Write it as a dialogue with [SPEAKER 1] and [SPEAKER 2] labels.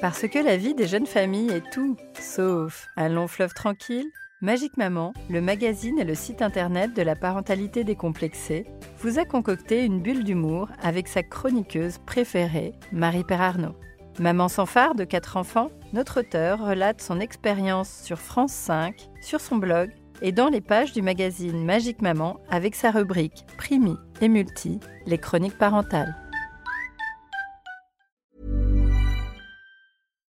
[SPEAKER 1] Parce que la vie des jeunes familles est tout sauf un long fleuve tranquille, Magique Maman, le magazine et le site internet de la parentalité décomplexée, vous a concocté une bulle d'humour avec sa chroniqueuse préférée, Marie Perarnaud. Maman sans phare de quatre enfants, notre auteur relate son expérience sur France 5, sur son blog et dans les pages du magazine Magique Maman avec sa rubrique Primi et Multi, les chroniques parentales.